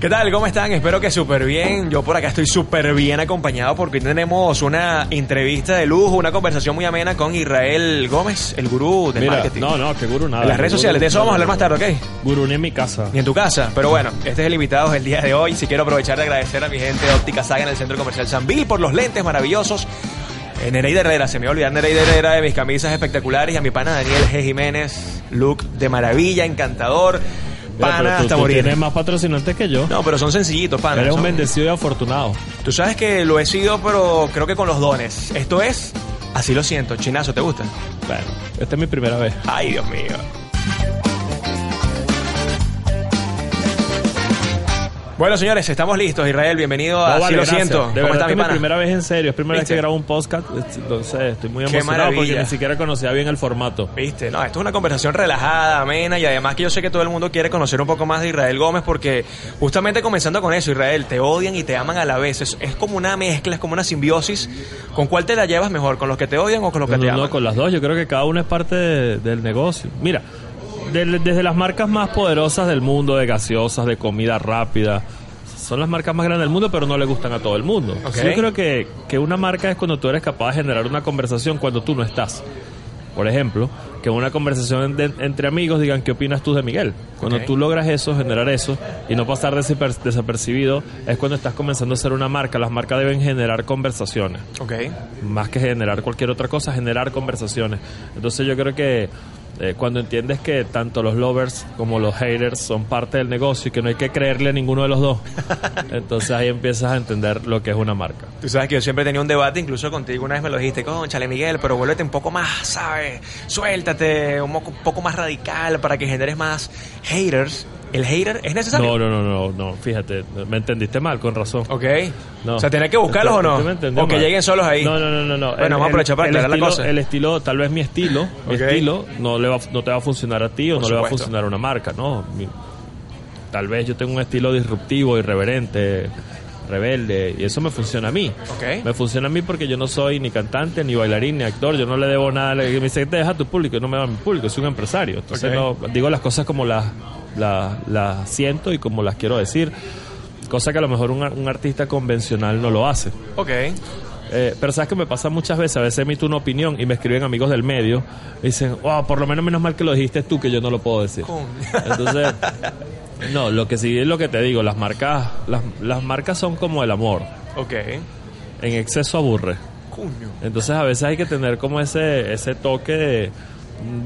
¿Qué tal? ¿Cómo están? Espero que súper bien. Yo por acá estoy súper bien acompañado porque hoy tenemos una entrevista de lujo, una conversación muy amena con Israel Gómez, el gurú del Mira, marketing. no, no, que gurú nada. En las redes Gurú- sociales, de eso vamos a hablar más tarde, ¿ok? Gurú ni en mi casa. Ni en tu casa. Pero bueno, este es el invitado del día de hoy. Si quiero aprovechar de agradecer a mi gente de Óptica Saga en el Centro Comercial Sanvil por los lentes maravillosos. Eh, Nereida Herrera, se me olvidar Nereida Herrera de mis camisas espectaculares y a mi pana Daniel G. Jiménez, look de maravilla, encantador. Pana pero tú, hasta tú morir. tienes más patrocinantes que yo. No, pero son sencillitos, pana. Eres un bendecido y afortunado. Tú sabes que lo he sido, pero creo que con los dones. Esto es, así lo siento. Chinazo, ¿te gusta? Bueno, esta es mi primera vez. Ay, Dios mío. Bueno, señores, estamos listos. Israel, bienvenido a No, vale, lo gracias. siento. De ¿Cómo está mi es mi pana? primera vez en serio. Es primera vez que grabo un podcast. Entonces estoy muy emocionado porque ni siquiera conocía bien el formato. Viste, no, esto es una conversación relajada, amena y además que yo sé que todo el mundo quiere conocer un poco más de Israel Gómez porque justamente comenzando con eso, Israel, te odian y te aman a la vez. Es, es como una mezcla, es como una simbiosis. ¿Con cuál te la llevas mejor? ¿Con los que te odian o con los que No, te no, aman? con las dos. Yo creo que cada una es parte de- del negocio. Mira, del- desde las marcas más poderosas del mundo, de gaseosas, de comida rápida, son las marcas más grandes del mundo, pero no le gustan a todo el mundo. Yo creo que, que una marca es cuando tú eres capaz de generar una conversación cuando tú no estás. Por ejemplo, que una conversación de- entre amigos digan qué opinas tú de Miguel. Cuando tú logras eso, generar eso y no pasar desaper- desapercibido, es cuando estás comenzando a ser una marca. Las marcas deben generar conversaciones más que generar cualquier otra cosa, generar conversaciones. Entonces yo creo que eh, cuando entiendes que tanto los lovers como los haters son parte del negocio y que no hay que creerle a ninguno de los dos, entonces ahí empiezas a entender lo que es una marca. Tú sabes que yo siempre tenía un debate, incluso contigo una vez me lo dijiste, conchale Miguel, pero vuélvete un poco más, ¿sabes? Suéltate, un poco, un poco más radical para que generes más haters. ¿El hater es necesario? No, no, no, no, no, fíjate, me entendiste mal, con razón. Ok. No. O sea, ¿tenés que buscarlos o no? O que mal. lleguen solos ahí. No, no, no, no. no. Bueno, vamos a aprovechar para aclarar la cosa. El estilo, tal vez mi estilo, mi estilo no, le va, no te va a funcionar a ti o Por no le va a funcionar a una marca, ¿no? Mi- tal vez yo tengo un estilo disruptivo, irreverente, rebelde, y eso me funciona a mí. Ok. Me funciona a mí porque yo no soy ni cantante, ni bailarín, ni actor, yo no le debo nada. Me dice, te deja tu público, yo no me da mi público, soy un empresario. Entonces Ok. no, digo las cosas como las, las, las siento y como las quiero decir. Cosa que a lo mejor un, un artista convencional no lo hace. Ok. Eh, pero sabes que me pasa muchas veces, a veces emito una opinión y me escriben amigos del medio y dicen, wow, por lo menos menos mal que lo dijiste tú, que yo no lo puedo decir. Entonces, no, lo que sí es lo que te digo, las marcas, las, las marcas son como el amor, Ok. en exceso aburre. Entonces a veces hay que tener como ese, ese toque de,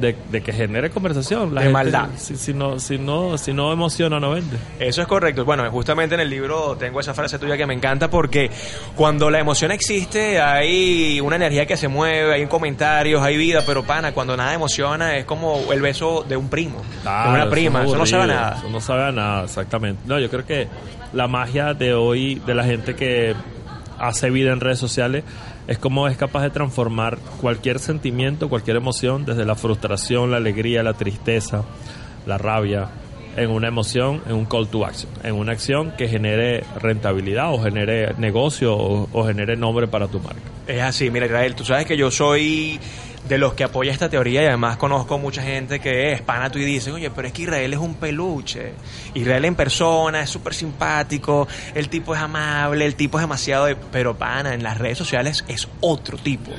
de, de que genere conversación. La De gente, maldad. Si, si no, si, no, si no emociona, no vende. Eso es correcto. Bueno, justamente en el libro tengo esa frase tuya que me encanta porque cuando la emoción existe hay una energía que se mueve, hay comentarios, hay vida, pero pana, cuando nada emociona es como el beso de un primo, de Claro, una prima, es eso no sabe a nada. Eso no sabe a nada, exactamente. No, yo creo que la magia de hoy, de la gente que hace vida en redes sociales, es cómo es capaz de transformar cualquier sentimiento, cualquier emoción, desde la frustración, la alegría, la tristeza, la rabia, en una emoción, en un call to action, en una acción que genere rentabilidad o genere negocio o, o genere nombre para tu marca. Es así, mira Israel, tú sabes que yo soy de los que apoya esta teoría y además conozco mucha gente que es pana tú y dice, oye, pero es que Israel es un peluche. Israel en persona es súper simpático, el tipo es amable, el tipo es demasiado... de- Pero pana, en las redes sociales es otro tipo.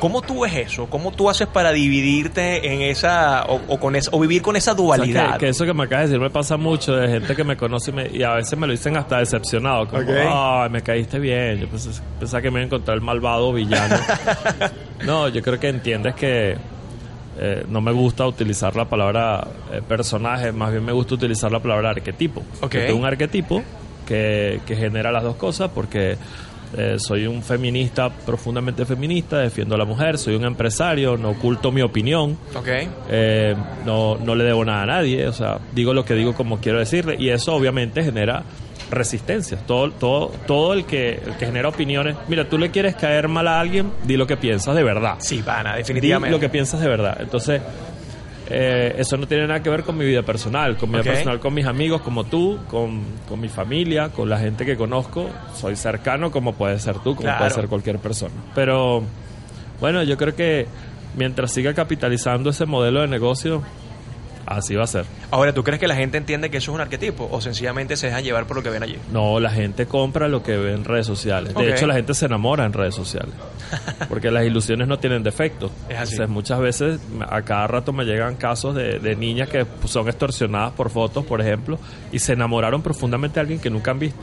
¿Cómo tú ves eso? ¿Cómo tú haces para dividirte en esa o, o con esa, o vivir con esa O sea, dualidad? que, que eso que me acabas de decir me pasa mucho de gente que me conoce y, me- y a veces me lo dicen hasta decepcionado. Como, Ok. ay, me caíste bien. Yo pensé, pensaba que me iba a encontrar el malvado villano. no, yo creo que entiendes que eh, no me gusta utilizar la palabra eh, personaje, más bien me gusta utilizar la palabra arquetipo. Ok. Yo tengo un arquetipo que, que genera las dos cosas porque eh, soy un feminista, profundamente feminista, defiendo a la mujer, soy un empresario, no oculto mi opinión. Ok. Eh, no, no le debo nada a nadie, o sea, digo lo que digo como quiero decirle, y eso obviamente genera resistencia. Todo, todo, todo el que, el que genera opiniones, mira, tú le quieres caer mal a alguien, di lo que piensas de verdad. Sí, pana, Di definitivamente. lo que piensas de verdad. Entonces, eh, eso no tiene nada que ver con mi vida personal, con mi vida personal, con mis amigos como tú, con, con mi familia, con la gente que conozco. Soy cercano como puede ser tú, como Claro. puede ser cualquier persona. Pero bueno, yo creo que mientras siga capitalizando ese modelo de negocio, Así va a ser. Ahora, ¿tú crees que la gente entiende que eso es un arquetipo o sencillamente se dejan llevar por lo que ven allí? No, la gente compra lo que ve en redes sociales. De hecho, la gente se enamora en redes sociales. Porque las ilusiones no tienen defecto. Es así. Entonces, muchas veces, a cada rato me llegan casos de, de niñas que son extorsionadas por fotos, por ejemplo, y se enamoraron profundamente de alguien que nunca han visto.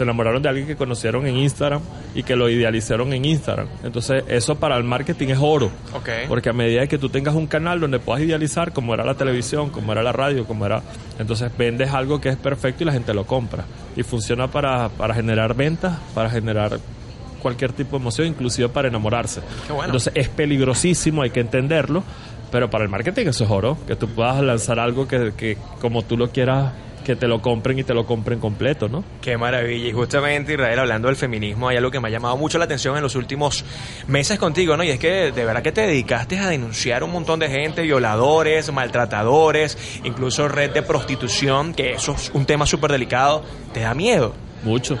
Se enamoraron de alguien que conocieron en Instagram y que lo idealizaron en Instagram. Entonces, eso para el marketing es oro. Porque a medida que tú tengas un canal donde puedas idealizar, como era la televisión, como era la radio, como era. Entonces vendes algo que es perfecto y la gente lo compra. Y funciona para, para generar ventas, para generar cualquier tipo de emoción, inclusive para enamorarse. Qué bueno. Entonces es peligrosísimo, hay que entenderlo. Pero para el marketing eso es oro. Que tú puedas lanzar algo que, que como tú lo quieras, que te lo compren y te lo compren completo, ¿no? Qué maravilla. Y justamente, Israel, hablando del feminismo, hay algo que me ha llamado mucho la atención en los últimos meses contigo, ¿no? Y es que de verdad que te dedicaste a denunciar un montón de gente, violadores, maltratadores, incluso red de prostitución, que eso es un tema súper delicado. ¿Te da miedo? Mucho.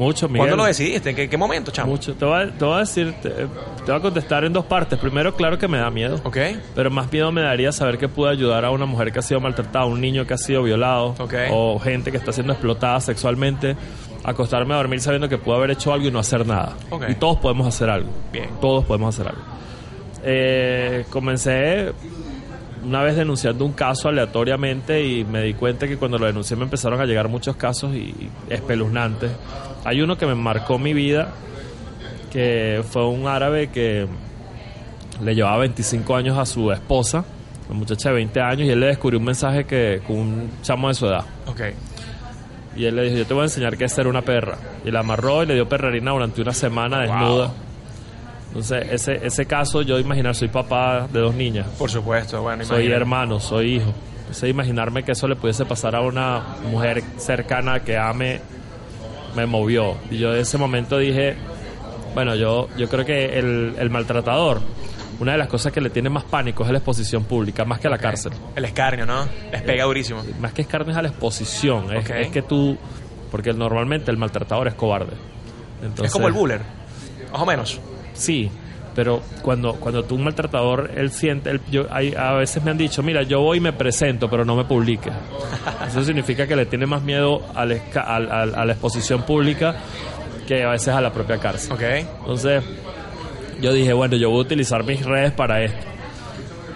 Mucho, Miguel. ¿Cuándo lo decidiste? ¿En qué, qué momento, chamo? Mucho. Te voy, a, te voy a decir, te, te voy a contestar en dos partes. Primero, claro que me da miedo. Ok. Pero más miedo me daría saber que pude ayudar a una mujer que ha sido maltratada, un niño que ha sido violado, Ok. o gente que está siendo explotada sexualmente, acostarme a dormir sabiendo que pude haber hecho algo y no hacer nada. Ok. Y todos podemos hacer algo. Bien. Todos podemos hacer algo. Eh, comencé una vez denunciando un caso aleatoriamente y me di cuenta que cuando lo denuncié me empezaron a llegar muchos casos y, y espeluznantes. Hay uno que me marcó mi vida, que fue un árabe que le llevaba 25 años a su esposa, una muchacha de 20 años, y él le descubrió un mensaje que con un chamo de su edad. Ok. Y él le dijo, yo te voy a enseñar qué es ser una perra. Y la amarró y le dio perrerina durante una semana desnuda. Entonces, ese, ese caso, yo imaginar, soy papá de dos niñas. Por supuesto, bueno, Soy imagínate. hermano, soy hijo. Entonces, imaginarme que eso le pudiese pasar a una mujer cercana que ame, me movió. Y yo en ese momento dije, bueno, yo, yo creo que el, el maltratador, una de las cosas que le tiene más pánico es la exposición pública, más que la cárcel. El escarnio, ¿no? Les pega durísimo. Más que escarnio es a la exposición. Es, que tú, porque normalmente el maltratador es cobarde. Entonces, es como el buller. Más o menos. Sí, pero cuando, cuando tú un maltratador, él siente, él- yo, hay, a veces me han dicho, mira, yo voy y me presento, pero no me publiques. Eso significa que le tiene más miedo al- al- a la exposición pública que a veces a la propia cárcel. Entonces, yo dije, bueno, yo voy a utilizar mis redes para esto.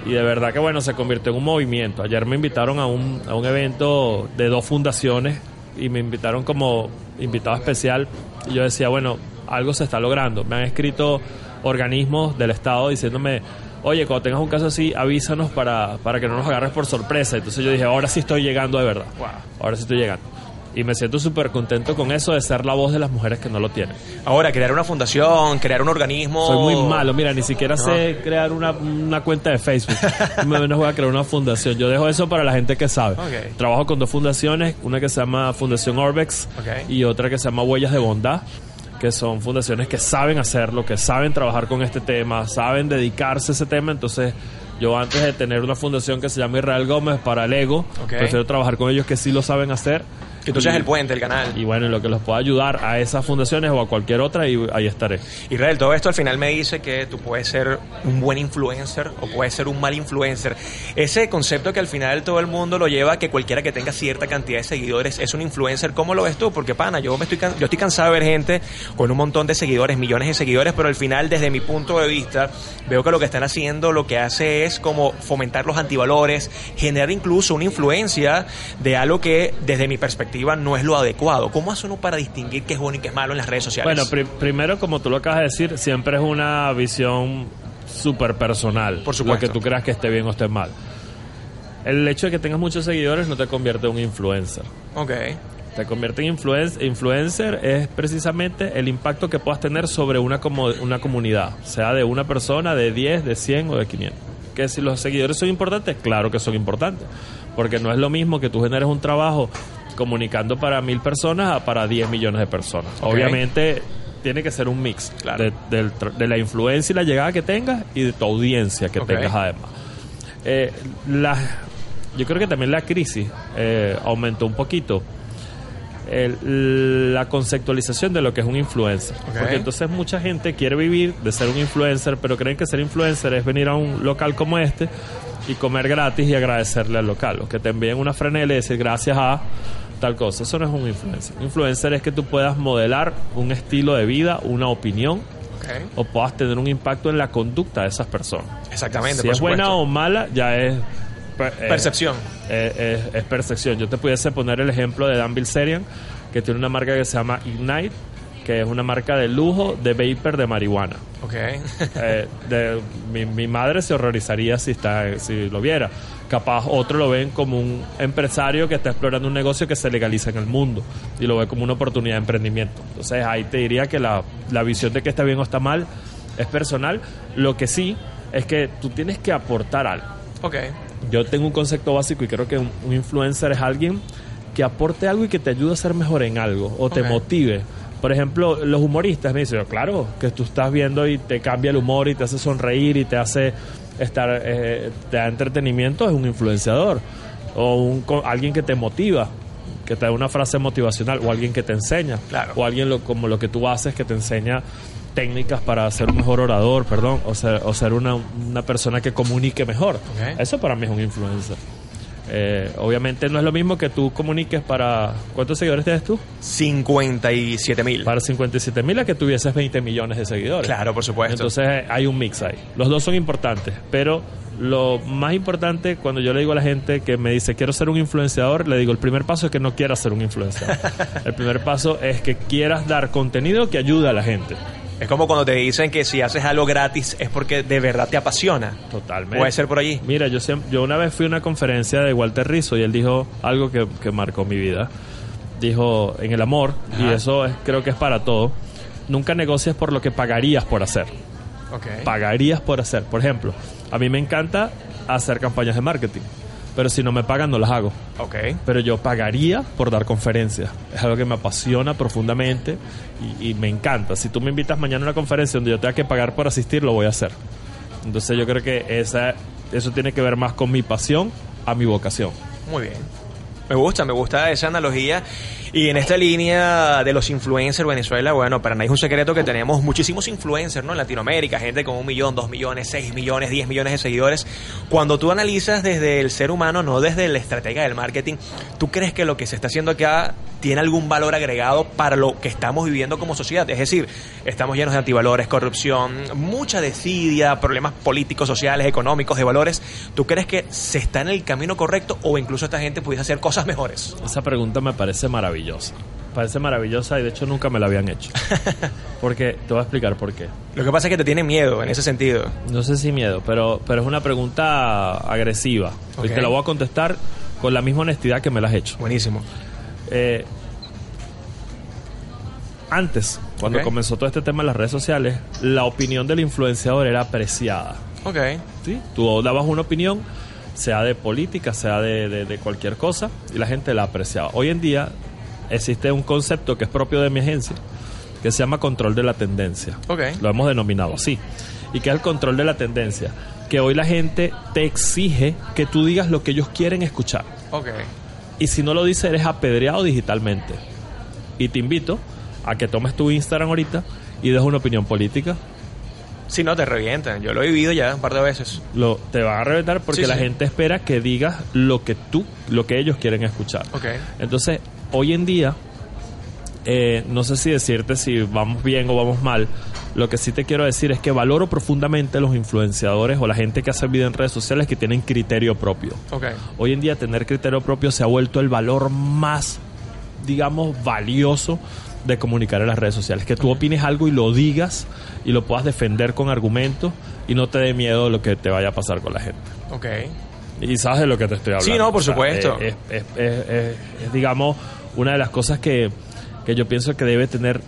Y de verdad que, bueno, se convirtió en un movimiento. Ayer me invitaron a un, a un evento de dos fundaciones y me invitaron como invitado especial. Y yo decía, bueno, algo se está logrando. Me han escrito organismos del Estado diciéndome, oye, cuando tengas un caso así, avísanos para, para que no nos agarres por sorpresa. Entonces yo dije, ahora sí estoy llegando de verdad. Wow. Ahora sí estoy llegando. Y me siento súper contento con eso de ser la voz de las mujeres que no lo tienen. Ahora, crear una fundación, crear un organismo. Soy muy malo, mira, ni siquiera sé crear una, una cuenta de Facebook. Me menos voy a crear una fundación. Yo dejo eso para la gente que sabe. Trabajo con dos fundaciones, una que se llama Fundación Orbex y otra que se llama Huellas de Bondad, que son fundaciones que saben hacerlo, que saben trabajar con este tema, saben dedicarse a ese tema. Entonces, yo antes de tener una fundación que se llama Israel Gómez para el ego, Ok. prefiero trabajar con ellos que sí lo saben hacer. Que tú seas Y- el puente, el canal. Y bueno, en lo que los pueda ayudar a esas fundaciones o a cualquier otra, y ahí estaré. Israel, todo esto al final me dice que tú puedes ser un buen influencer o puedes ser un mal influencer. Ese concepto que al final todo el mundo lo lleva, que cualquiera que tenga cierta cantidad de seguidores es un influencer, ¿cómo lo ves tú? Porque, pana, yo, me estoy, yo estoy cansado de ver gente con un montón de seguidores, millones de seguidores, pero al final, desde mi punto de vista, veo que lo que están haciendo lo que hace es como fomentar los antivalores, generar incluso una influencia de algo que, desde mi perspectiva, no es lo adecuado. ¿Cómo hace uno para distinguir qué es bueno y qué es malo en las redes sociales? Bueno, pri- primero, como tú lo acabas de decir, siempre es una visión súper personal. Por supuesto. Lo que tú creas que esté bien o esté mal. El hecho de que tengas muchos seguidores no te convierte en un influencer. ok. Te convierte en influen- influencer es precisamente el impacto que puedas tener sobre una, como- una comunidad, sea de una persona, de 10, de 100 o de 500. Que si los seguidores son importantes, claro que son importantes, porque no es lo mismo que tú generes un trabajo comunicando para mil personas a para 10 millones de personas. Obviamente tiene que ser un mix Claro. de, la influencia y la llegada que tengas y de tu audiencia que tengas además. Eh, la- yo creo que también la crisis eh, aumentó un poquito el- la conceptualización de lo que es un influencer. Porque entonces mucha gente quiere vivir de ser un influencer, pero creen que ser influencer es venir a un local como este y comer gratis y agradecerle al local. O que te envíen una franela y decir gracias a tal cosa. Eso no es un influencer. Influencer es que tú puedas modelar un estilo de vida, una opinión o puedas tener un impacto en la conducta de esas personas. Exactamente, Si por es buena o mala, ya es... eh, Percepción. eh, es, es percepción. Yo te pudiese poner el ejemplo de Dan Bilzerian, que tiene una marca que se llama Ignite, que es una marca de lujo de vapor de marihuana. Ok. Eh, de- mi, mi madre se horrorizaría si, está, si lo viera. Capaz otro lo ven como un empresario que está explorando un negocio que se legaliza en el mundo y lo ve como una oportunidad de emprendimiento. Entonces ahí te diría que la, la visión de que está bien o está mal es personal. Lo que sí es que tú tienes que aportar algo. ok. Yo tengo un concepto básico y creo que un, un influencer es alguien que aporte algo y que te ayude a ser mejor en algo o te motive. Por ejemplo, los humoristas me dicen, claro, que tú estás viendo y te cambia el humor y te hace sonreír y te hace estar, eh, te da entretenimiento, es un influenciador. O un, alguien que te motiva, que te da una frase motivacional, o alguien que te enseña, Claro. o alguien lo- como lo que tú haces que te enseña técnicas para ser un mejor orador, perdón, o ser, o ser una, una persona que comunique mejor. Eso para mí es un influencer. Eh, obviamente no es lo mismo que tú comuniques para... ¿Cuántos seguidores tienes tú? 57 mil. Para 57 mil a que tuvieses 20 millones de seguidores. Claro, por supuesto. Entonces eh, hay un mix ahí. Los dos son importantes, pero lo más importante cuando yo le digo a la gente que me dice quiero ser un influenciador, le digo el primer paso es que no quieras ser un influenciador. el primer paso es que quieras dar contenido que ayude a la gente. Es como cuando te dicen que si haces algo gratis es porque de verdad te apasiona. Totalmente. Puede ser por allí. Mira, yo, siempre, yo una vez fui a una conferencia de Walter Rizzo y él dijo algo que, que marcó mi vida. Dijo, en el amor, y eso es, creo que es para todo, nunca negocies por lo que pagarías por hacer. Ok. Pagarías por hacer. Por ejemplo, a mí me encanta hacer campañas de marketing, pero si no me pagan no las hago. Ok. Pero yo pagaría por dar conferencias. Es algo que me apasiona profundamente y, y me encanta. Si tú me invitas mañana a una conferencia donde yo tenga que pagar por asistir, lo voy a hacer. Entonces yo creo que esa, eso tiene que ver más con mi pasión a mi vocación. Muy bien. Me gusta, me gusta esa analogía. Y en esta línea de los influencers Venezuela, bueno, para nadie es un secreto que tenemos muchísimos influencers, ¿no? En Latinoamérica, gente con un millón, dos millones, seis millones, diez millones de seguidores. Cuando tú analizas desde el ser humano, no desde la estrategia del marketing, ¿tú crees que lo que se está haciendo acá tiene algún valor agregado para lo que estamos viviendo como sociedad? Es decir, estamos llenos de antivalores, corrupción, mucha desidia, problemas políticos, sociales, económicos, de valores. ¿Tú crees que se está en el camino correcto o incluso esta gente pudiese hacer cosas mejores? Esa pregunta me parece maravillosa. Parece maravillosa y de hecho nunca me la habían hecho. Porque te voy a explicar por qué. Lo que pasa es que te tienen miedo en ese sentido. No sé si miedo, pero, pero es una pregunta agresiva. Ok. Y te la voy a contestar con la misma honestidad que me la has hecho. Buenísimo. Eh, antes, cuando comenzó todo este tema en las redes sociales, la opinión del influenciador era apreciada. Ok. ¿sí? Tú dabas una opinión, sea de política, sea de, de- de cualquier cosa, y la gente la apreciaba. Hoy en día existe un concepto que es propio de mi agencia, que se llama control de la tendencia. Ok. Lo hemos denominado así. ¿Y que es el control de la tendencia? Que hoy la gente te exige que tú digas lo que ellos quieren escuchar. Ok. Y si no lo dices, eres apedreado digitalmente. Y te invito a que tomes tu Instagram ahorita y des una opinión política. Si no, te revientan. Yo lo he vivido ya un par de veces. Lo, te van a reventar porque Sí, la sí. gente espera que digas lo que tú, lo que ellos quieren escuchar. Ok. Entonces, hoy en día, eh, no sé si decirte si vamos bien o vamos mal. Lo que sí te quiero decir es que valoro profundamente los influenciadores o la gente que hace vida en redes sociales que tienen criterio propio. Ok. Hoy en día tener criterio propio se ha vuelto el valor más, digamos, valioso de comunicar en las redes sociales. Que tú opines algo y lo digas y lo puedas defender con argumentos y no te dé miedo lo que te vaya a pasar con la gente. Ok. Y sabes de lo que te estoy hablando. Sí, no, por supuesto. Es, es- es- es- es, digamos, una de las cosas que, que yo pienso que debe tener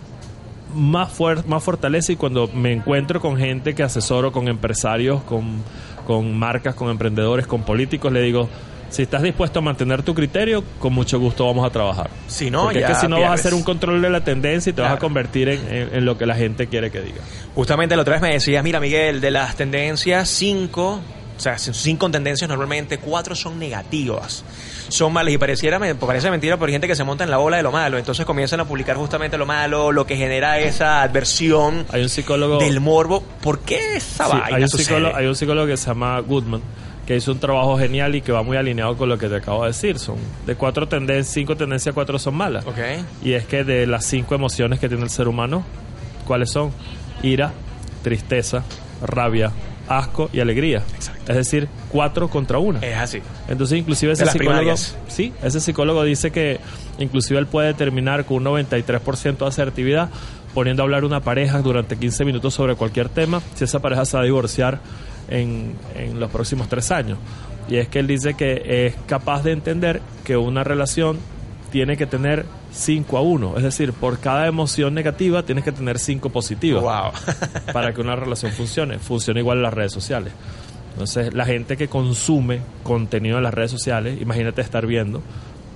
más, fuer- más fortaleza y cuando me encuentro con gente que asesoro, con empresarios, con, con marcas, con emprendedores, con políticos, le digo, si estás dispuesto a mantener tu criterio, con mucho gusto vamos a trabajar. Si no, Porque ya es que si no vas a hacer un control de la tendencia y te vas a convertir en, en- en lo que la gente quiere que diga. Justamente la otra vez me decías, mira Miguel, de las tendencias 5 o sea, cinco tendencias normalmente, cuatro son negativas, son malas y pareciera, parece mentira, pero hay gente que se monta en la ola de lo malo, entonces comienzan a publicar justamente lo malo, lo que genera esa adversión hay un psicólogo, del morbo. ¿Por qué esa sí, vaina hay un, psicólogo, hay un psicólogo que se llama Goodman que hizo un trabajo genial y que va muy alineado con lo que te acabo de decir. Son de cuatro tendencias, cinco tendencias, cuatro son malas. Ok. Y es que de las cinco emociones que tiene el ser humano, ¿cuáles son? Ira, tristeza, rabia, asco y alegría. Exacto. Es decir, cuatro contra una. Es así. Entonces, inclusive ese psicólogo, primarias. sí, ese psicólogo dice que inclusive él puede terminar con un 93% de asertividad poniendo a hablar una pareja durante 15 minutos sobre cualquier tema, si esa pareja se va a divorciar en, en los próximos tres años. Y es que él dice que es capaz de entender que una relación tiene que tener 5 a 1, es decir, por cada emoción negativa tienes que tener 5 positivas Wow. para que una relación funcione. Funciona igual en las redes sociales. Entonces, la gente que consume contenido en las redes sociales, imagínate estar viendo,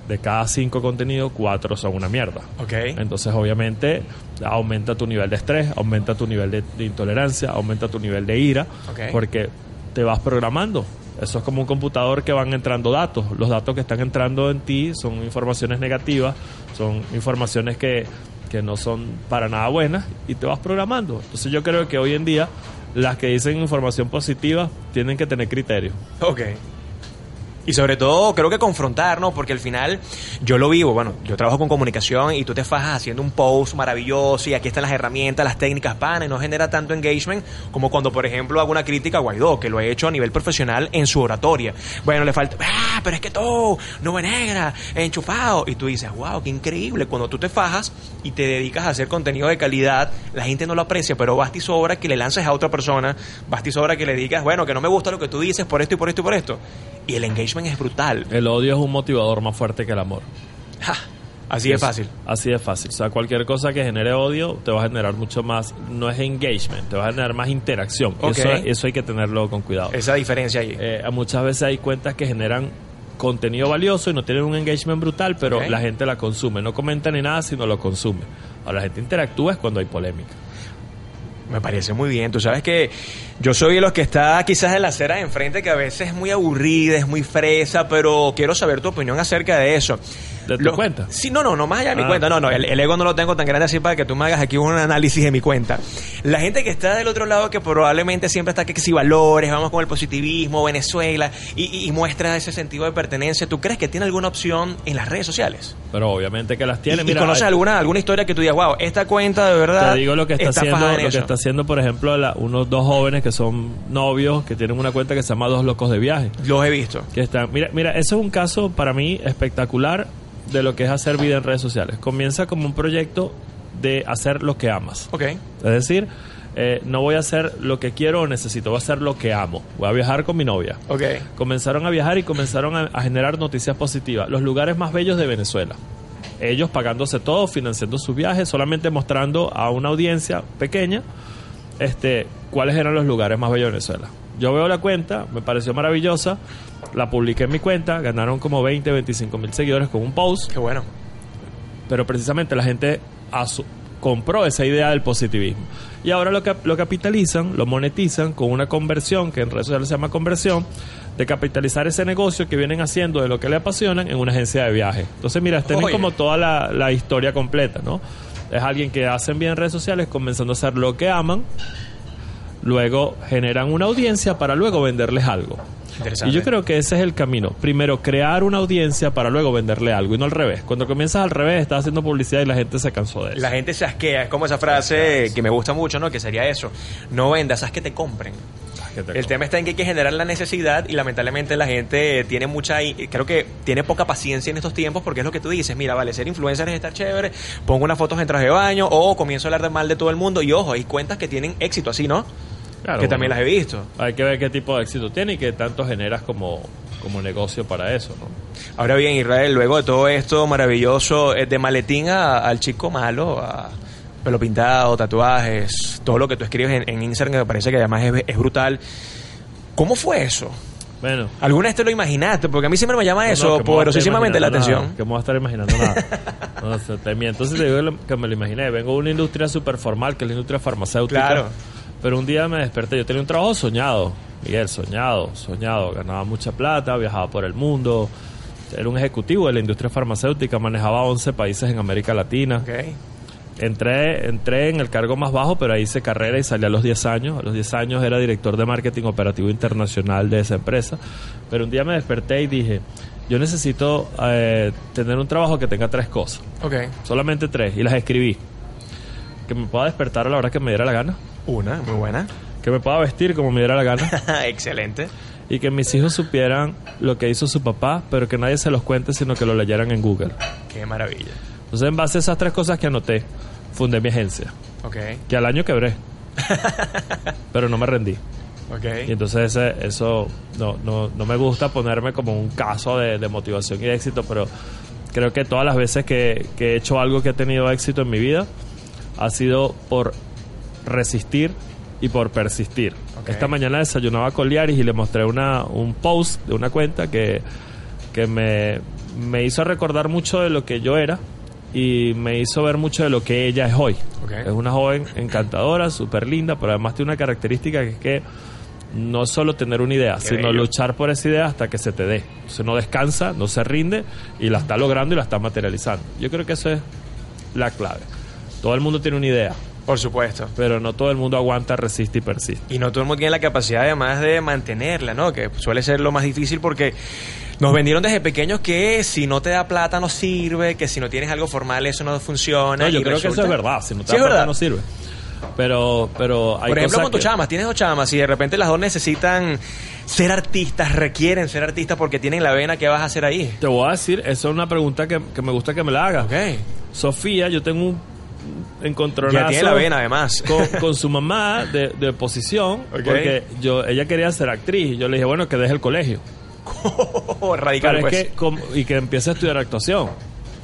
de cada cinco contenidos, cuatro son una mierda. ok. Entonces, obviamente, aumenta tu nivel de estrés, aumenta tu nivel de, de intolerancia, aumenta tu nivel de ira, porque te vas programando. Eso es como un computador que van entrando datos. Los datos que están entrando en ti son informaciones negativas, son informaciones que, que no son para nada buenas y te vas programando. Entonces yo creo que hoy en día las que dicen información positiva tienen que tener criterio. Ok. Y sobre todo, creo que confrontar, ¿no? Porque al final, yo lo vivo, bueno, yo trabajo con comunicación y tú te fajas haciendo un post maravilloso y aquí están las herramientas, las técnicas pan y no genera tanto engagement como cuando, por ejemplo, hago una crítica a Guaidó, que lo he hecho a nivel profesional en su oratoria. Bueno, le falta, ah, pero es que todo, nube negra, enchufado. Y tú dices, wow, qué increíble. Cuando tú te fajas y te dedicas a hacer contenido de calidad, la gente no lo aprecia, pero basta y sobra que le lances a otra persona, basta y sobra que le digas, bueno, que no me gusta lo que tú dices por esto y por esto y por esto. Y el engagement es brutal. El odio es un motivador más fuerte que el amor. Ja, así de fácil. Así de fácil. O sea, cualquier cosa que genere odio te va a generar mucho más, no es engagement, te va a generar más interacción. Ok. Eso, eso hay que tenerlo con cuidado. Esa diferencia ahí. Eh, muchas veces hay cuentas que generan contenido valioso y no tienen un engagement brutal, pero la gente la consume. No comenta ni nada, sino lo consume. Ahora, la gente interactúa es cuando hay polémica. Me parece muy bien. Tú sabes que yo soy de los que está quizás en la acera de enfrente, que a veces es muy aburrida, es muy fresa, pero quiero saber tu opinión acerca de eso. ¿De tu Lo- cuenta? Sí, no, no, no más allá de mi Ah. cuenta. No, no, el, el ego no lo tengo tan grande así para que tú me hagas aquí un análisis de mi cuenta. La gente que está del otro lado, que probablemente siempre está que, si valores, vamos con el positivismo, Venezuela, y, y- y muestra ese sentido de pertenencia, ¿tú crees que tiene alguna opción en las redes sociales? Pero obviamente que las ¿Y, tiene. y Mira, conoces hay- alguna, alguna historia que tú digas, wow, esta cuenta de verdad Te digo lo que está, haciendo, lo que eso"? está haciendo, por ejemplo, la- unos dos jóvenes que son novios, que tienen una cuenta que se llama Dos Locos de Viaje. Los he visto. Que están, mira, mira, eso es un caso para mí espectacular de lo que es hacer vida en redes sociales. Comienza como un proyecto de hacer lo que amas. Ok. Es decir, eh, no voy a hacer lo que quiero o necesito, voy a hacer lo que amo. Voy a viajar con mi novia. Ok. Comenzaron a viajar y comenzaron a, a generar noticias positivas. Los lugares más bellos de Venezuela. Ellos pagándose todo, financiando sus viajes, solamente mostrando a una audiencia pequeña este, cuáles eran los lugares más bellos de Venezuela. Yo veo la cuenta, me pareció maravillosa, la publiqué en mi cuenta, ganaron como 20, 25 mil seguidores con un post, Qué bueno. pero precisamente la gente compró esa idea del positivismo. Y ahora lo, cap- lo capitalizan, lo monetizan con una conversión, que en redes sociales se llama conversión, de capitalizar ese negocio que vienen haciendo de lo que le apasionan en una agencia de viaje. Entonces, mira, tienen como toda la, la historia completa, ¿no? Es alguien que hacen bien en redes sociales, comenzando a hacer lo que aman, luego generan una audiencia para luego venderles algo. Interesante. Y yo creo que ese es el camino. Primero, crear una audiencia para luego venderle algo y no al revés. Cuando comienzas al revés, estás haciendo publicidad y la gente se cansó de eso. La gente se asquea, es como esa frase que me gusta mucho, ¿no? Que sería eso. No vendas, haz que te compren. Que te El tema está en que hay que generar la necesidad y lamentablemente la gente tiene mucha, creo que tiene poca paciencia en estos tiempos porque es lo que tú dices, mira, vale, ser influencer es estar chévere, pongo unas fotos en traje de baño o comienzo a hablar de mal de todo el mundo y ojo, hay cuentas que tienen éxito así, ¿no? Claro, que también las he visto. Hay que ver qué tipo de éxito tiene y qué tanto generas como, como negocio para eso, ¿no? Ahora bien, Israel, luego de todo esto maravilloso, eh, de maletín a- al chico malo, a pelo pintado, tatuajes, todo lo que tú escribes en, en Instagram, que me parece que además es, es brutal. ¿Cómo fue eso? Bueno. ¿Alguna vez te lo imaginaste? Porque a mí siempre me llama no, eso poderosísimamente la atención. que me voy a estar imaginando nada. No, se te miento. Entonces te digo que me lo imaginé. Vengo de una industria súper formal, que es la industria farmacéutica. Claro. Pero un día me desperté. Yo tenía un trabajo soñado. Miguel, soñado, soñado. Ganaba mucha plata, viajaba por el mundo. Era un ejecutivo de la industria farmacéutica, manejaba 11 países en América Latina. Ok. Entré, entré en el cargo más bajo, pero ahí hice carrera y salí a los 10 años. A los 10 años era director de marketing operativo internacional de esa empresa. Pero un día me desperté y dije, yo necesito eh, tener un trabajo que tenga tres cosas. Ok. Solamente tres. Y las escribí. Que me pueda despertar a la hora que me diera la gana. Una, muy buena. Que me pueda vestir como me diera la gana. Excelente. y que mis hijos supieran lo que hizo su papá, pero que nadie se los cuente, sino que lo leyeran en Google. Qué maravilla. Entonces, en base a esas tres cosas que anoté, fundé mi agencia. Ok. Que al año quebré. pero no me rendí. Ok. Y entonces ese- eso no, no, no me gusta ponerme como un caso de, de motivación y de éxito, pero creo que todas las veces que, que he hecho algo que ha tenido éxito en mi vida ha sido por resistir y por persistir. Esta mañana desayunaba con Liaris y le mostré una, un post de una cuenta que, que me, me hizo recordar mucho de lo que yo era y me hizo ver mucho de lo que ella es hoy. Es una joven encantadora, súper linda, pero además tiene una característica que es que no solo tener una idea, Qué sino bello. luchar por esa idea hasta que se te dé. Entonces no descansa, no se rinde y la está logrando y la está materializando. Yo creo que eso es la clave. Todo el mundo tiene una idea, Por supuesto. pero no todo el mundo aguanta, resiste y persiste. Y no todo el mundo tiene la capacidad además de mantenerla, ¿no? Que suele ser lo más difícil porque nos vendieron desde pequeños que si no te da plata no sirve, que si no tienes algo formal eso no funciona. No, yo creo que eso es verdad. Si no te Sí, da plata, no sirve. Pero, pero hay Por ejemplo, cosas con tus que- chamas, tienes dos chamas y de repente las dos necesitan ser artistas, requieren ser artistas porque tienen la vena, ¿qué vas a hacer ahí? Te voy a decir, eso es una pregunta que, que me gusta que me la hagas. Ok. Sofía, yo tengo un encontronazo Ya tiene la vena además. con, con su mamá de, de oposición Ok. porque yo ella quería ser actriz y yo le dije bueno que deje el colegio Radical, Pero es pues. que, y que empiece a estudiar actuación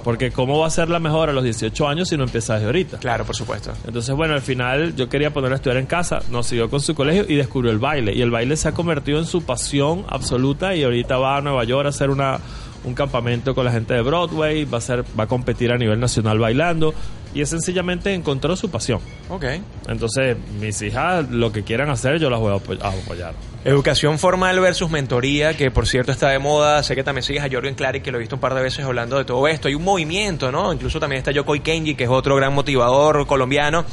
porque cómo va a ser la mejor a los 18 años si no empieza desde ahorita Claro, por supuesto. entonces bueno al final yo quería ponerla a estudiar en casa no siguió con su colegio y descubrió el baile y el baile se ha convertido en su pasión absoluta y ahorita va a Nueva York a hacer una un campamento con la gente de Broadway va a ser va a competir a nivel nacional bailando y es sencillamente encontró su pasión Ok. entonces, mis hijas, lo que quieran hacer, yo las voy a apoy- a apoyar. Educación formal versus mentoría, que por cierto está de moda. Sé que también sigues a Jorgen Clary, que lo he visto un par de veces hablando de todo esto. Hay un movimiento, ¿no? Incluso también está Yokoi Kenji, que es otro gran motivador colombiano.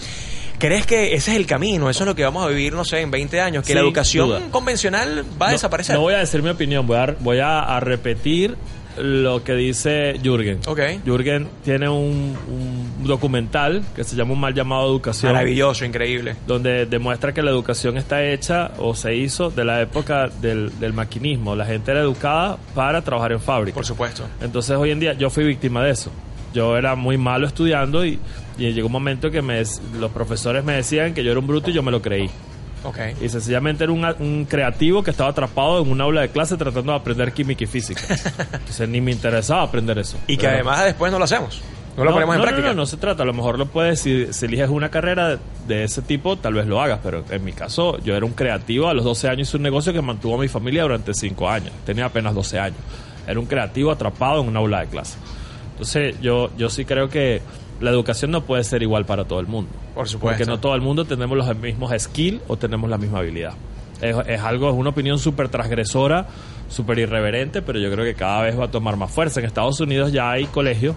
¿Crees que ese es el camino? Eso es lo que vamos a vivir, no sé, en 20 años. Que Sin la educación duda. convencional va a No- desaparecer. No voy a decir mi opinión, voy a, voy a, a repetir lo que dice Jürgen. Ok. Jürgen tiene un, un documental que se llama Un mal llamado educación. Maravilloso, increíble. donde demuestra que la educación está hecha o se hizo de la época del, del maquinismo. La gente era educada para trabajar en fábrica. Por supuesto. Entonces hoy en día yo fui víctima de eso. Yo era muy malo estudiando y, y llegó un momento que me, los profesores me decían que yo era un bruto y yo me lo creí. Ok. Y sencillamente era un, un creativo que estaba atrapado en un aula de clase tratando de aprender química y física. Entonces ni me interesaba aprender eso. Y que además después no lo hacemos. No lo ponemos en práctica. No, no, no se trata. A lo mejor lo puedes, si, si eliges una carrera de, ese tipo, tal vez lo hagas. Pero en mi caso, yo era un creativo. A los 12 años hice un negocio que mantuvo a mi familia durante 5 años. Tenía apenas 12 años. Era un creativo atrapado en una aula de clase. Entonces, yo, yo sí creo que la educación no puede ser igual para todo el mundo. Por supuesto. Porque no todo el mundo tenemos los mismos skills o tenemos la misma habilidad. Es, es algo, es una opinión súper transgresora, súper irreverente, pero yo creo que cada vez va a tomar más fuerza. En Estados Unidos ya hay colegios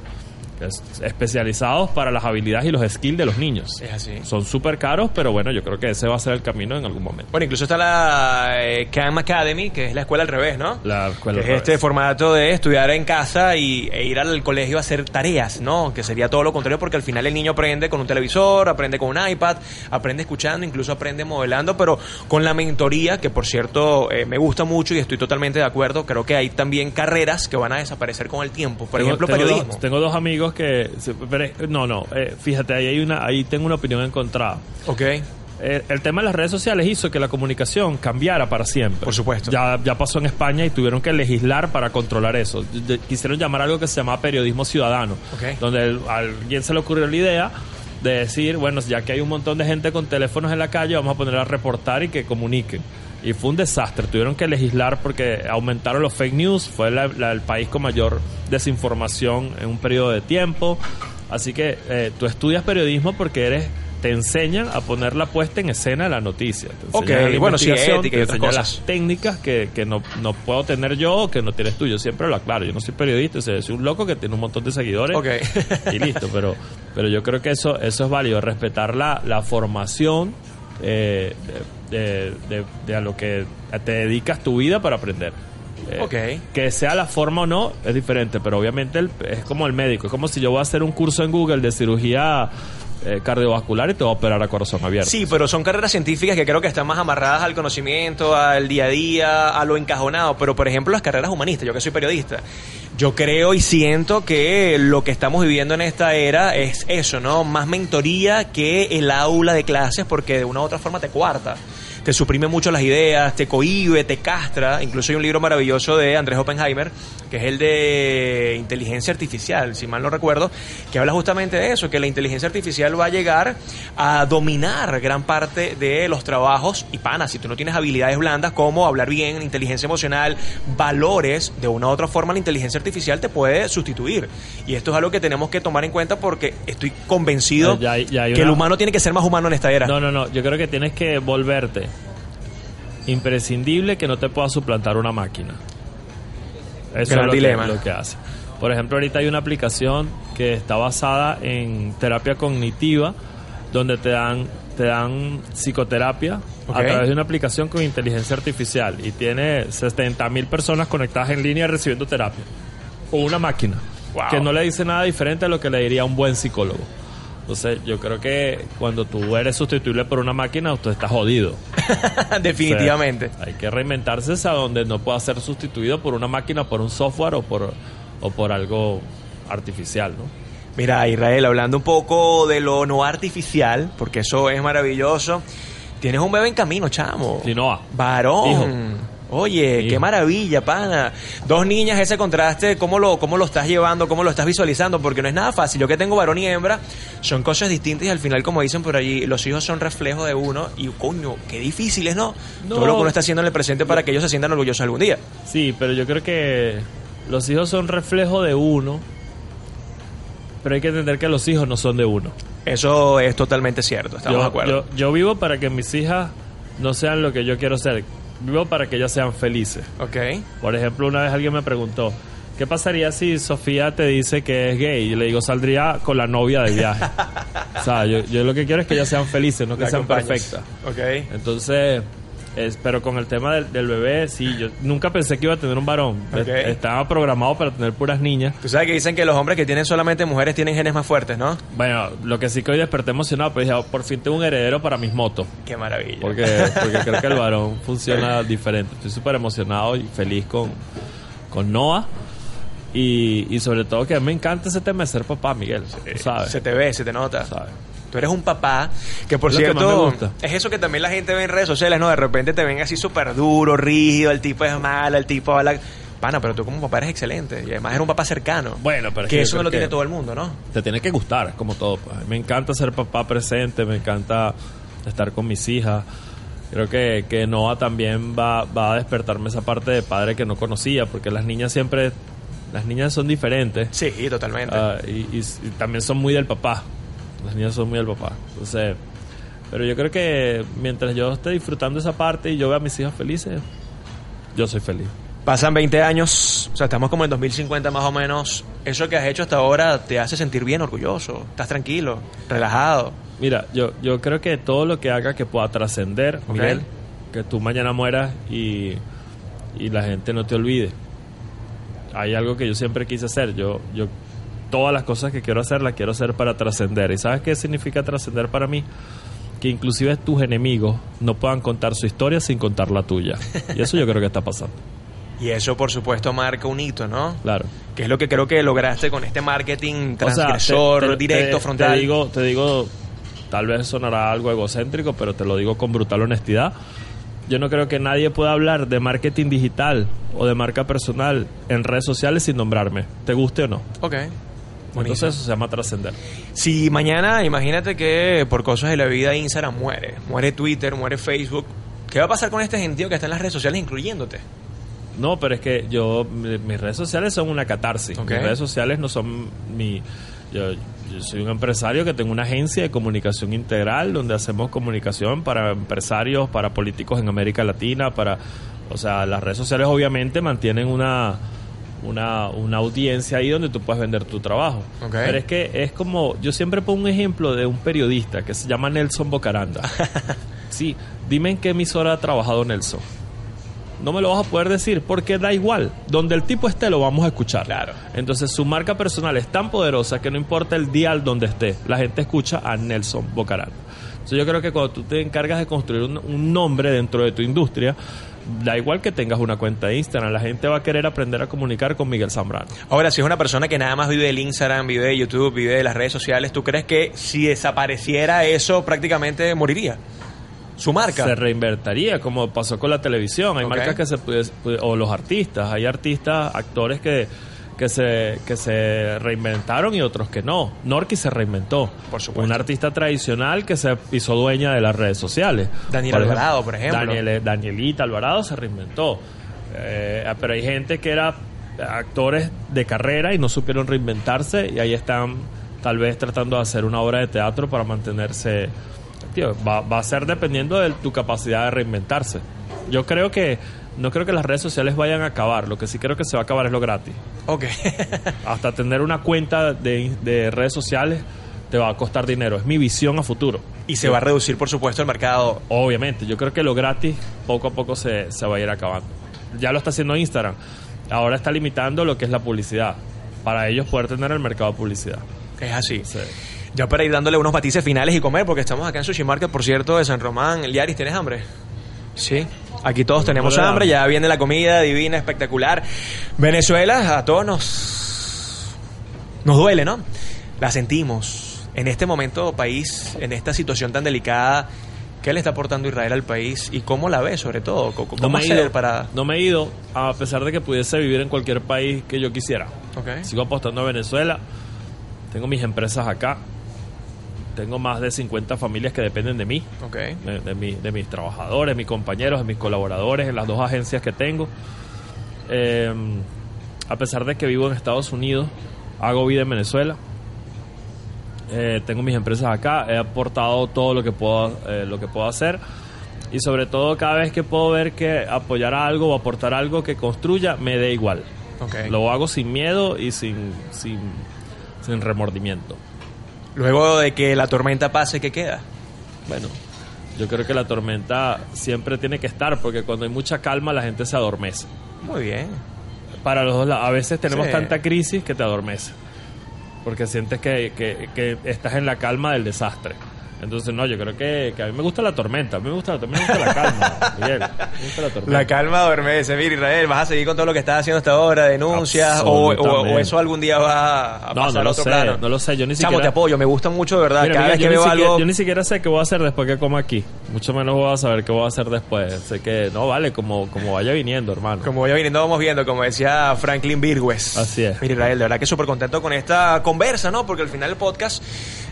es- especializados para las habilidades y los skills de los niños. Es así. Son súper caros, pero bueno, yo creo que ese va a ser el camino en algún momento. Bueno, incluso está la eh, Cam Academy, que es la escuela al revés, ¿no? La escuela que al es este revés. formato de estudiar en casa y, e ir al colegio a hacer tareas, ¿no? Que sería todo lo contrario porque al final el niño aprende con un televisor, aprende con un iPad, aprende escuchando, incluso aprende modelando, pero con la mentoría, que por cierto eh, me gusta mucho y estoy totalmente de acuerdo, creo que hay también carreras que van a desaparecer con el tiempo. Por Tengo- ejemplo, tengo periodismo. Dos, tengo dos amigos que... pero, no, no, eh, fíjate, ahí, hay una, ahí tengo una opinión encontrada. Ok. Eh, el tema de las redes sociales hizo que la comunicación cambiara para siempre. Por supuesto. Ya, ya pasó en España y tuvieron que legislar para controlar eso. Quisieron llamar algo que se llama periodismo ciudadano, Ok. donde el- a alguien se le ocurrió la idea de decir, bueno, ya que hay un montón de gente con teléfonos en la calle, vamos a poner a reportar y que comuniquen. Y fue un desastre, tuvieron que legislar porque aumentaron los fake news, fue la- la- el país con mayor desinformación en un periodo de tiempo. Así que eh, tú estudias periodismo porque eres te enseñan a poner la puesta en escena de la noticia. Te Ok, la bueno, sí, ética y te otras cosas. las técnicas que, que no, no puedo tener yo o que no tienes tú. Yo siempre lo aclaro. Yo no soy periodista, o sea, soy un loco que tiene un montón de seguidores Ok. y listo. Pero, pero yo creo que eso, eso es válido, respetar la, la formación eh, de, de- de- a lo que te dedicas tu vida para aprender. Eh, Ok. Que sea la forma o no es diferente, pero obviamente el- es como el médico. Es como si yo voy a hacer un curso en Google de cirugía eh, cardiovascular y te voy a operar a corazón abierto. Sí, pero son carreras científicas que creo que están más amarradas al conocimiento, al día a día, a lo encajonado. Pero, por ejemplo, las carreras humanistas, yo que soy periodista, yo creo y siento que lo que estamos viviendo en esta era es eso, ¿no? Más mentoría que el aula de clases, porque de una u otra forma te cuarta. Te suprime mucho las ideas, te cohíbe, te castra. Incluso hay un libro maravilloso de Andrés Oppenheimer, que es el de inteligencia artificial, si mal no recuerdo, que habla justamente de eso, que la inteligencia artificial va a llegar a dominar gran parte de los trabajos. Y pana, si tú no tienes habilidades blandas como hablar bien, inteligencia emocional, valores, de una u otra forma la inteligencia artificial te puede sustituir. Y esto es algo que tenemos que tomar en cuenta porque estoy convencido Ya hay- ya hay que el humano tiene que ser más humano en esta era. No, no, no. Yo creo que tienes que volverte imprescindible que no te pueda suplantar una máquina. Eso Gran es lo dilema. Que, lo que hace. Por ejemplo, ahorita hay una aplicación que está basada en terapia cognitiva, donde te dan, te dan psicoterapia a través de una aplicación con inteligencia artificial y tiene 70 mil personas conectadas en línea recibiendo terapia. O una máquina. Wow. Que no le dice nada diferente a lo que le diría un buen psicólogo. Entonces, yo creo que cuando tú eres sustituible por una máquina, usted está jodido. Definitivamente. O sea, hay que reinventarse a donde no pueda ser sustituido por una máquina, por un software o por, o por algo artificial, ¿no? Mira, Israel, hablando un poco de lo no artificial, porque eso es maravilloso. Tienes un bebé en camino, chamo. Quinoa. Varón. Hijo. Oye, qué maravilla, pana. Dos niñas, ese contraste, ¿cómo lo, ¿cómo lo estás llevando? ¿Cómo lo estás visualizando? Porque no es nada fácil. Yo que tengo varón y hembra, son cosas distintas y al final, como dicen por allí, los hijos son reflejo de uno y, coño, qué difíciles, ¿no? No. Todo lo que uno está haciendo en el presente para que ellos se sientan orgullosos algún día. Sí, pero yo creo que los hijos son reflejo de uno, pero hay que entender que los hijos no son de uno. Eso es totalmente cierto, estamos yo, de acuerdo. yo- yo vivo para que mis hijas no sean lo que yo quiero ser. Vivo para que ellas sean felices. ok. Por ejemplo, una vez alguien me preguntó, ¿qué pasaría si Sofía te dice que es gay? Y le digo, saldría con la novia de viaje. o sea, yo, yo lo que quiero es que ellas sean felices, no que La sean acompañas. perfectas. Ok. Entonces, es- pero con el tema del, del bebé, sí, yo nunca pensé que iba a tener un varón. Estaba programado para tener puras niñas. Tú sabes que dicen que los hombres que tienen solamente mujeres tienen genes más fuertes, ¿no? Bueno, lo que sí que hoy desperté emocionado, pues dije, "Oh, por fin tengo un heredero para mis motos. Qué maravilla. Porque, porque creo que el varón funciona diferente. Estoy súper emocionado y feliz con, con Noah. Y, y sobre todo que a mí me encanta ese tema de ser papá, Miguel. ¿Sabes? Se te ve, se te nota. ¿Sabes? Tú eres un papá que, por Es lo que cierto, es eso que también la gente ve en redes sociales, ¿no? De repente te ven así súper duro, rígido, el tipo es malo, el tipo habla... Pana, pero tú como papá eres excelente y además eres un papá cercano. Bueno, pero es que eso no lo tiene todo el mundo, ¿no? Te tiene que gustar, como todo. pues. Me encanta ser papá presente, me encanta estar con mis hijas. Creo que, que Noah también va, va a despertarme esa parte de padre que no conocía, porque las niñas siempre, las niñas son diferentes. Sí, totalmente. Ah, y, y- y también son muy del papá. Las niñas son muy del papá. Entonces, pero yo creo que mientras yo esté disfrutando esa parte y yo vea a mis hijas felices, yo soy feliz. Pasan 20 años, o sea, estamos como en 2050 más o menos. Eso que has hecho hasta ahora te hace sentir bien, orgulloso. Estás tranquilo, relajado. Mira, yo, yo creo que todo lo que haga que pueda trascender, Ok. Miguel, que tú mañana mueras y, y la gente no te olvide. Hay algo que yo siempre quise hacer. Yo, yo todas las cosas que quiero hacer las quiero hacer para trascender. ¿Y sabes qué significa trascender para mí? Que inclusive tus enemigos no puedan contar su historia sin contar la tuya. Y eso yo creo que está pasando. Y eso, por supuesto, marca un hito, ¿no? Claro. Que es lo que creo que lograste con este marketing O sea, transgresor, te- te- directo, te- frontal. Te digo, te digo, tal vez sonará algo egocéntrico, pero te lo digo con brutal honestidad. Yo no creo que nadie pueda hablar de marketing digital o de marca personal en redes sociales sin nombrarme, te guste o no. Ok. Entonces eso se llama trascender. Si mañana, imagínate que por cosas de la vida Instagram muere, muere Twitter, muere Facebook, ¿qué va a pasar con este gentío que está en las redes sociales incluyéndote? No, pero es que yo, mi- mis redes sociales son una catarsis. Mis redes sociales no son mi... Yo, yo soy un empresario que tengo una agencia de comunicación integral donde hacemos comunicación para empresarios, para políticos en América Latina, para, o sea, las redes sociales obviamente mantienen una una, una audiencia ahí donde tú puedes vender tu trabajo. Pero es que es como, yo siempre pongo un ejemplo de un periodista que se llama Nelson Bocaranda. sí, dime en qué emisora ha trabajado Nelson. No me lo vas a poder decir porque da igual. Donde el tipo esté lo vamos a escuchar. Claro. Entonces su marca personal es tan poderosa que no importa el dial donde esté, la gente escucha a Nelson Bocaranda. Entonces yo creo que cuando tú te encargas de construir un, un nombre dentro de tu industria, da igual que tengas una cuenta de Instagram, la gente va a querer aprender a comunicar con Miguel Zambrano. Ahora, si es una persona que nada más vive del Instagram, vive de YouTube, vive de las redes sociales, ¿tú crees que si desapareciera eso prácticamente moriría? Su marca. Se reinvertiría, como pasó con la televisión. Hay marcas que se o los artistas, hay artistas, actores que, que se, que se reinventaron y otros que no. Norki se reinventó. Por supuesto. Un artista tradicional que se hizo dueña de las redes sociales. Daniel Alvarado, por ejemplo. Daniel- Danielita Alvarado se reinventó. Eh, pero hay gente que era actores de carrera y no supieron reinventarse y ahí están tal vez tratando de hacer una obra de teatro para mantenerse. Va, va a ser dependiendo de tu capacidad de reinventarse. Yo creo que no creo que las redes sociales vayan a acabar. Lo que sí creo que se va a acabar es lo gratis. Ok. Hasta tener una cuenta de, de redes sociales te va a costar dinero. Es mi visión a futuro. y se va a reducir, por supuesto, el mercado. Obviamente, yo creo que lo gratis poco a poco se, se va a ir acabando. Ya lo está haciendo Instagram. Ahora está limitando lo que es la publicidad. Para ellos poder tener el mercado de publicidad. Es así. Sí. Ya para ir dándole unos matices finales y comer, porque estamos acá en Sushi Market, por cierto, de San Román. Liaris, ¿tienes hambre? Sí. Aquí todos tenemos Hola. hambre, ya viene la comida divina, espectacular. Venezuela, a todos nos, nos duele, ¿no? La sentimos. En este momento, país, en esta situación tan delicada, ¿qué le está aportando Israel al país y cómo la ve, sobre todo? ¿Cómo, No me, he hacer ido, para...? no me he ido, a pesar de que pudiese vivir en cualquier país que yo quisiera. Ok. Sigo apostando a Venezuela. Tengo mis empresas acá. Tengo más de 50 familias que dependen de mí. Ok. de, de mi- de mis trabajadores, mis compañeros, de mis colaboradores en las dos agencias que tengo. Eh, a pesar de que vivo en Estados Unidos, hago vida en Venezuela. Eh, tengo mis empresas acá, he aportado todo lo que puedo, eh, lo que puedo hacer y sobre todo cada vez que puedo ver que apoyar algo o aportar algo que construya me dé igual. Ok. Lo hago sin miedo y sin, sin, sin remordimiento. Luego de que la tormenta pase, ¿qué queda? Bueno, yo creo que la tormenta siempre tiene que estar porque cuando hay mucha calma la gente se adormece. Muy bien. Para los dos lados. A veces tenemos Sí. tanta crisis que te adormece. Porque sientes que, que- que estás en la calma del desastre. Entonces, no, yo creo que, que a mí me gusta la tormenta. A mí me gusta, a mí me gusta la calma, Miguel. Me gusta la tormenta. La calma adormece. Mira, Israel, ¿vas a seguir con todo lo que estás haciendo hasta ahora? ¿Denuncias? O, o- o Absolutamente. eso algún día va a no, pasar no a lo otro sé, plano? no lo sé. Yo ni Chamo, siquiera... te apoyo. Me gusta mucho, de verdad. Mira, Cada mira, vez que veo siquiera, algo... yo ni siquiera sé qué voy a hacer después que como aquí. Mucho menos voy a saber qué voy a hacer después. Sé que, no, vale, como, como vaya viniendo, hermano. Como vaya viniendo, vamos viendo, como decía Franklin Virgües. Así es. Mira, Israel, de verdad que súper contento con esta conversa, ¿no? Porque al final el podcast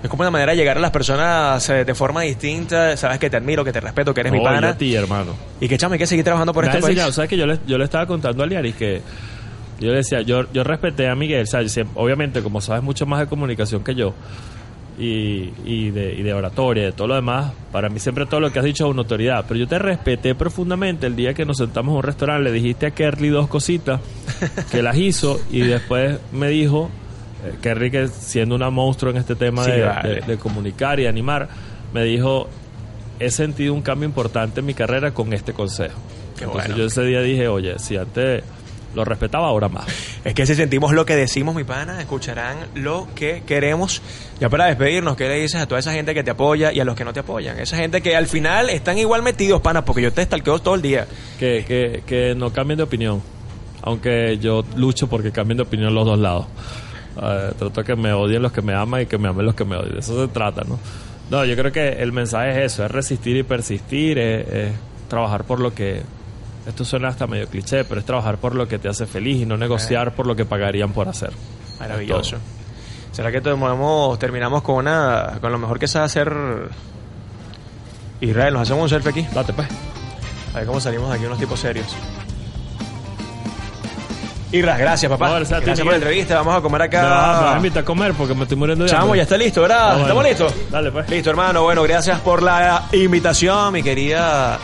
es como una manera de llegar a las personas eh, de forma distinta. Sabes que te admiro, que te respeto, que eres mi No, yo pana. a ti, hermano. Y que, chamo, hay que seguir trabajando por este país. ¿sabes que yo le, yo le estaba contando a Liaris que yo le decía, yo, yo respeté a Miguel, o sea, obviamente como sabes mucho más de comunicación que yo y, y, de, y de oratoria, de todo lo demás, para mí siempre todo lo que has dicho es una autoridad, pero yo te respeté profundamente el día que nos sentamos en un restaurante, le dijiste a Kerly dos cositas que las hizo y después me dijo, eh, Kerly que siendo una monstruo en este tema Sí, de, vale. de- de comunicar y animar, me dijo, he sentido un cambio importante en mi carrera con este consejo. Qué Entonces bueno. yo ese día dije, oye, si antes lo respetaba, ahora más. Es que si sentimos lo que decimos, mi pana, escucharán lo que queremos. Ya para despedirnos, ¿qué le dices a toda esa gente que te apoya y a los que no te apoyan? Esa gente que al final están igual metidos, pana, porque yo te stalkeo todo el día. Que, que, que no cambien de opinión. Aunque yo lucho porque cambien de opinión los dos lados. Eh, trato que me odien los que me aman y que me amen los que me odian. De eso se trata, ¿no? No, yo creo que el mensaje es eso, es resistir y persistir, es, es trabajar por lo que... Esto suena hasta medio cliché, pero es trabajar por lo que te hace feliz y no negociar por lo que pagarían por hacer. Maravilloso. ¿Será que tomamos, terminamos con una con lo mejor que sabe hacer Israel? ¿Nos hacemos un selfie aquí? Date pues. A ver cómo salimos de aquí unos tipos serios. Gracias, papá. No, gracias por la entrevista. Vamos a comer acá. Me vas a comer porque me estoy muriendo de Chamo, ya está listo, ¿verdad? Ah, bueno. ¿Estamos listos? Dale, pues. Listo, hermano. Bueno, gracias por la invitación, mi querida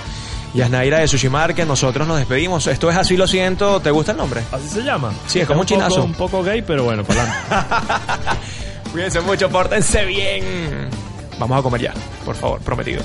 Yasnaira de Sushi Market. Nosotros nos despedimos. Esto es Así Lo Siento. ¿Te gusta el nombre? ¿Así se llama? Sí, es como un chinazo. un poco gay, pero bueno, para adelante. Cuídense mucho, pórtense bien. Vamos a comer ya, por favor, prometido.